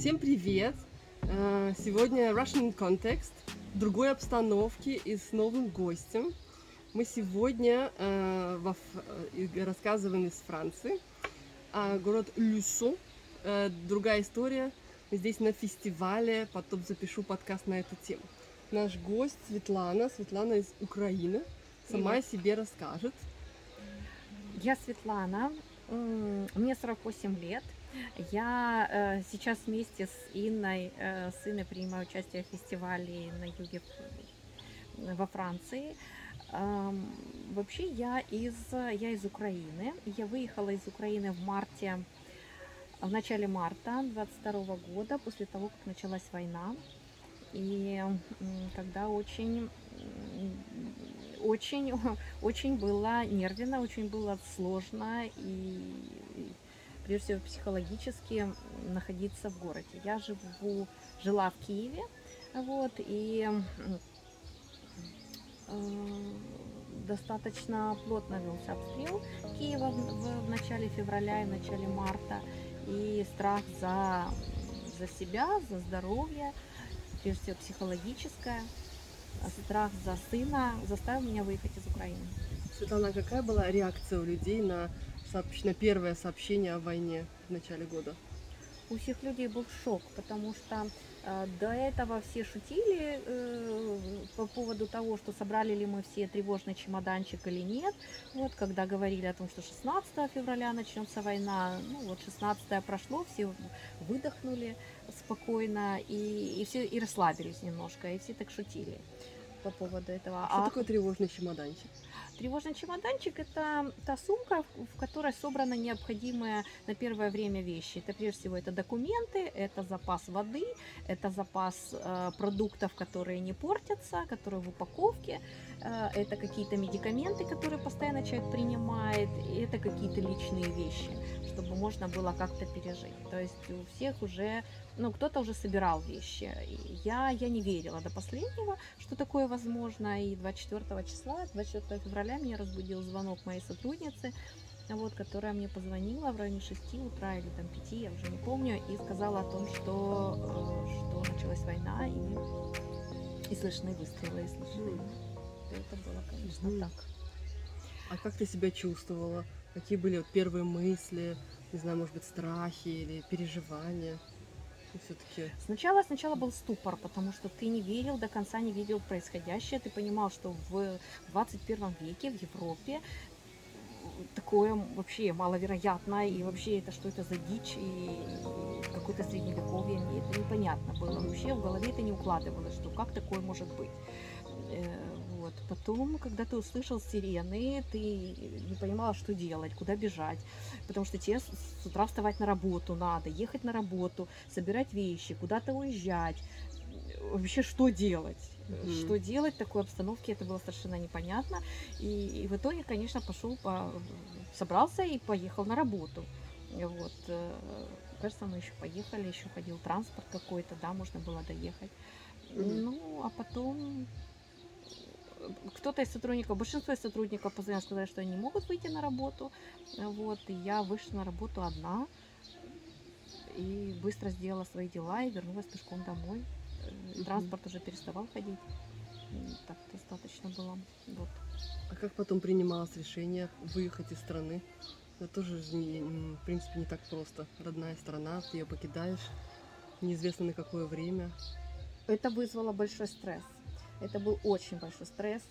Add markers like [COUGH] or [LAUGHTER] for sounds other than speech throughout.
Всем привет! Э, Сегодня Russian Context, в другой обстановке и с новым гостем. Мы сегодня э, э, рассказываем из Франции, а город Люсо. Э, Другая история. Мы здесь на фестивале, потом запишу подкаст на эту тему. Наш гость Светлана, Светлана из Украины, сама о себе расскажет. Я Светлана, мне 48 лет. Я э, сейчас вместе с Инной, э, с Инной принимаю участие в фестивале на юге во Франции. Вообще я из, я из Украины. Я выехала из Украины в марте, в начале марта 22 года, после того, как началась война. И м, тогда очень, очень, [LAUGHS] очень было нервно, очень было сложно и прежде всего психологически находиться в городе. Я живу, жила в Киеве, вот, и э, достаточно плотно велся обстрел Киева в, в- начале февраля и начале марта. И страх за, за себя, за здоровье, прежде всего психологическое, а страх за сына заставил меня выехать из Украины. Светлана, какая была реакция у людей на, сообщ- на первое сообщение о войне в начале года? у всех людей был шок, потому что э, до этого все шутили э, по поводу того, что собрали ли мы все тревожный чемоданчик или нет. Вот, когда говорили о том, что 16 февраля начнется война, ну вот 16 прошло, все выдохнули спокойно и, и все и расслабились немножко, и все так шутили по поводу этого. Что такое тревожный чемоданчик? Тревожный чемоданчик – это та сумка, в которой собраны необходимые на первое время вещи. Это прежде всего это документы, это запас воды, это запас э, продуктов, которые не портятся, которые в упаковке, э, это какие-то медикаменты, которые постоянно человек принимает, это какие-то личные вещи, чтобы можно было как-то пережить. То есть у всех уже, ну кто-то уже собирал вещи. Я, я не верила до последнего, что такое возможно. И 24 числа, 24 февраля меня разбудил звонок моей сотрудницы, вот, которая мне позвонила в районе 6 утра или там 5, я уже не помню, и сказала о том, что, э, что началась война, и, и слышны выстрелы, и слышны. Это было, конечно, так. А как ты себя чувствовала? Какие были вот первые мысли, не знаю, может быть, страхи или переживания? все-таки Сначала, сначала был ступор, потому что ты не верил, до конца не видел происходящее. Ты понимал, что в 21 веке в Европе такое вообще маловероятно, и вообще это что это за дичь, и, и какое-то средневековье, и это непонятно было. Вообще в голове это не укладывалось, что как такое может быть. Потом, когда ты услышал сирены, ты не понимала, что делать, куда бежать, потому что тебе с утра вставать на работу надо, ехать на работу, собирать вещи, куда-то уезжать. Вообще, что делать? Мгм. Что делать в такой обстановке, это было совершенно непонятно. И, и в итоге, конечно, пошел, по, собрался и поехал на работу. Вот. э, Кажется, мы еще поехали, еще ходил транспорт какой-то, да, можно было доехать. Мгм. Ну, а потом кто-то из сотрудников, большинство из сотрудников позвонили, сказали, что они не могут выйти на работу. Вот, и я вышла на работу одна и быстро сделала свои дела и вернулась пешком домой. Транспорт уже переставал ходить. Так достаточно было. Вот. А как потом принималось решение выехать из страны? Это тоже в принципе не так просто. Родная страна, ты ее покидаешь, неизвестно на какое время. Это вызвало большой стресс. Это был очень большой стресс.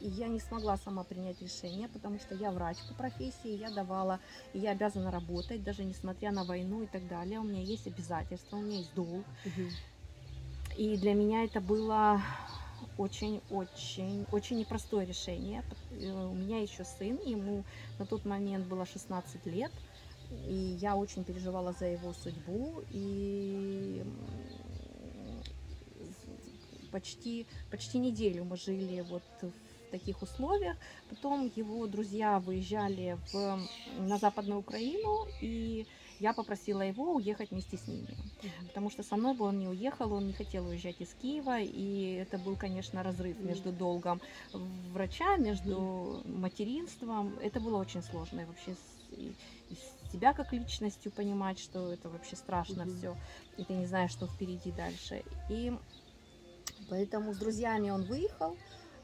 И я не смогла сама принять решение, потому что я врач по профессии, я давала, и я обязана работать, даже несмотря на войну и так далее. У меня есть обязательства, у меня есть долг. И для меня это было очень-очень, очень непростое решение. Э, У меня еще сын, ему на тот момент было 16 лет, и я очень переживала за его судьбу, и почти, почти неделю мы жили вот в таких условиях. Потом его друзья выезжали в, на Западную Украину, и я попросила его уехать вместе с ними потому что со мной бы он не уехал, он не хотел уезжать из Киева, и это был, конечно, разрыв между долгом врача, между материнством. Это было очень сложно, и вообще с- и, и себя как личностью понимать, что это вообще страшно Мгм. все, и ты не знаешь, что впереди дальше. И поэтому с друзьями он выехал,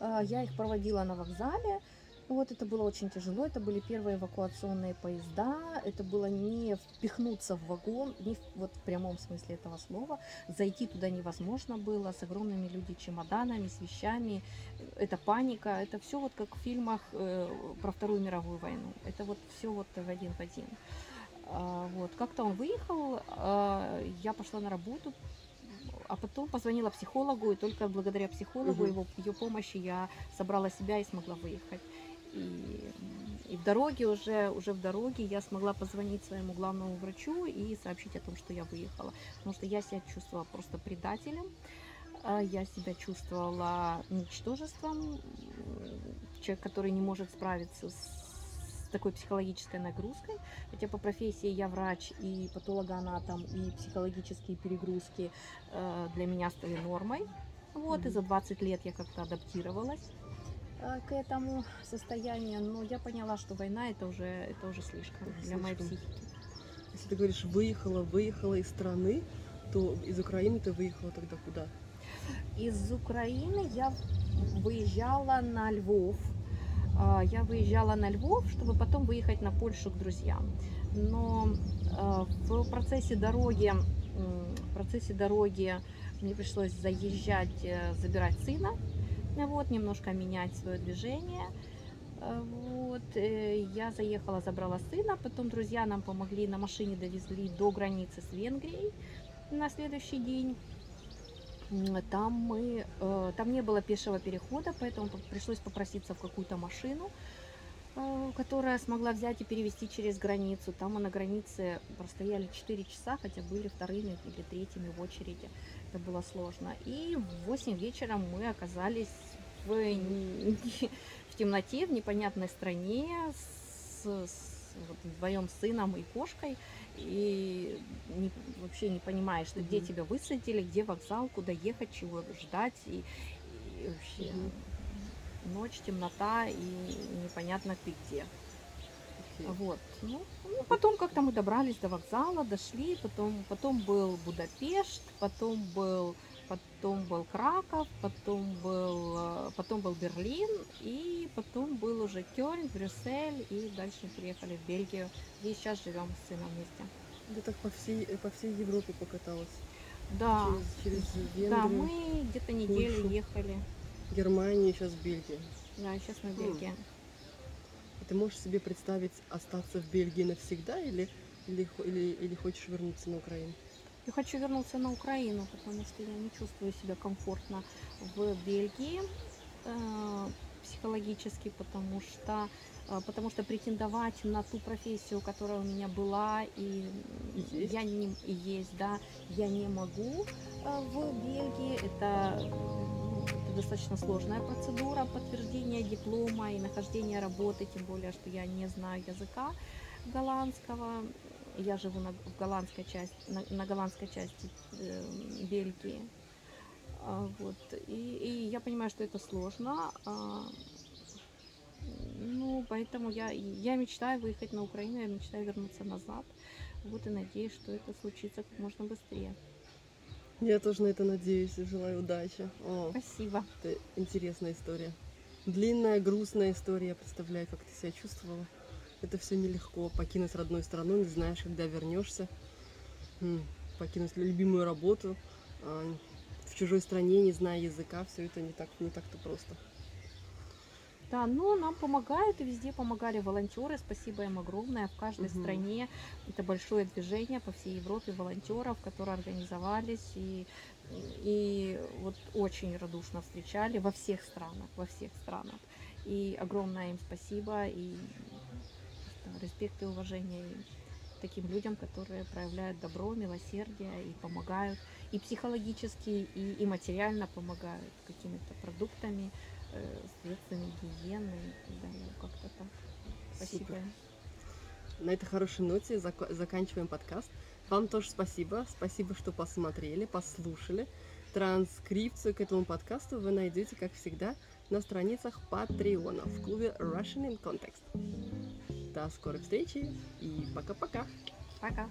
а, я их проводила на вокзале. Вот это было очень тяжело, это были первые эвакуационные поезда, это было не впихнуться в вагон, не в, вот в прямом смысле этого слова, зайти туда невозможно было с огромными люди чемоданами, с вещами, это паника, это все вот как в фильмах э, про Вторую мировую войну, это вот все вот в один в один. А, вот как-то он выехал, а, я пошла на работу, а потом позвонила психологу, и только благодаря психологу, Мгм. его, ее помощи я собрала себя и смогла выехать. И, и в дороге уже, уже в дороге я смогла позвонить своему главному врачу и сообщить о том, что я выехала. Потому что я себя чувствовала просто предателем, а, я себя чувствовала ничтожеством, человек, который не может справиться с такой психологической нагрузкой. Хотя по профессии я врач и патологоанатом, и психологические перегрузки э, для меня стали нормой. Вот, и Мгм. за 20 лет я как-то адаптировалась э, к этому состоянию, но я поняла, что война это уже, это уже слишком Уже для моей психики. Если ты говоришь выехала, выехала из страны, то из Украины ты выехала тогда куда? Из Украины я выезжала на Львов. А, Я выезжала на Львов, чтобы потом выехать на Польшу к друзьям. Но а, в процессе дороги, в процессе дороги мне пришлось заезжать, э, забирать сына, вот, немножко менять свое движение. Э, Вот, э, я заехала, забрала сына, потом друзья нам помогли, на машине довезли до границы с Венгрией на следующий день. Там мы, э, там не было пешего перехода, поэтому по- пришлось попроситься в какую-то машину, э, которая смогла взять и перевести через границу. Там мы на границе простояли 4 часа, хотя были вторыми или третьими в очереди. Это было сложно. И в 8 вечера мы оказались в, [LAUGHS] в темноте, в непонятной стране с, с вот, вдвоем с сыном и кошкой. И не- вообще не понимаешь, ты, где тебя высадили, где вокзал, куда ехать, чего ждать. И, и вообще ночь, темнота и непонятно ты где. Вот. Ну, ну, потом как-то мы добрались до вокзала, дошли, потом, потом был Будапешт, потом был, потом был Краков, потом был, э, потом был Берлин, и потом был уже Кёльн, Брюссель, и дальше приехали в Бельгию, где сейчас живем с сыном вместе. Ты так по всей, по всей Европе покаталась. Да, Через, через Венгрию, да, мы где-то неделю Польшу. ехали, Германию, сейчас Бельгию. да, сейчас мы в Хм. Бельгии. И ты можешь себе представить остаться в Бельгии навсегда или, или, или, или хочешь вернуться на Украину? Я хочу вернуться на Украину, потому что я не чувствую себя комфортно в Бельгии э, психологически, потому что э, потому что претендовать на ту профессию, которая у меня была и есть. я не и есть, да, я не могу э, в Бельгии. Это достаточно сложная процедура подтверждения диплома и нахождения работы, тем более, что я не знаю языка голландского. Я живу на, в голландской части, на, на голландской части э, Бельгии. А, вот. И, и я понимаю, что это сложно. а, ну, поэтому я, я мечтаю выехать на Украину, я мечтаю вернуться назад. Вот и надеюсь, что это случится как можно быстрее. Я тоже на это надеюсь и желаю удачи. О, Спасибо. это интересная история. Длинная, грустная история. Я представляю, как ты себя чувствовала. Это все нелегко. Покинуть родную страну, не знаешь, когда вернешься. Покинуть любимую работу. а, В чужой стране, не зная языка, все это не так не так-то просто. Да, но нам помогают и везде помогали волонтеры. Спасибо им огромное. В каждой Мгм. стране это большое движение по всей Европе волонтеров, которые организовались и, и вот очень радушно встречали во всех странах, во всех странах. И огромное им спасибо и респект и уважение им, таким людям, которые проявляют добро, милосердие и помогают и психологически, и, и материально помогают какими-то продуктами, э, средствами гигиены далее. Как-то так. Спасибо. Супер. На этой хорошей ноте зак- заканчиваем подкаст. Вам тоже спасибо. Спасибо, что посмотрели, послушали. Транскрипцию к этому подкасту вы найдете, как всегда, на страницах Патреона в клубе Russian in Context. До скорой встречи и пока-пока. Пока.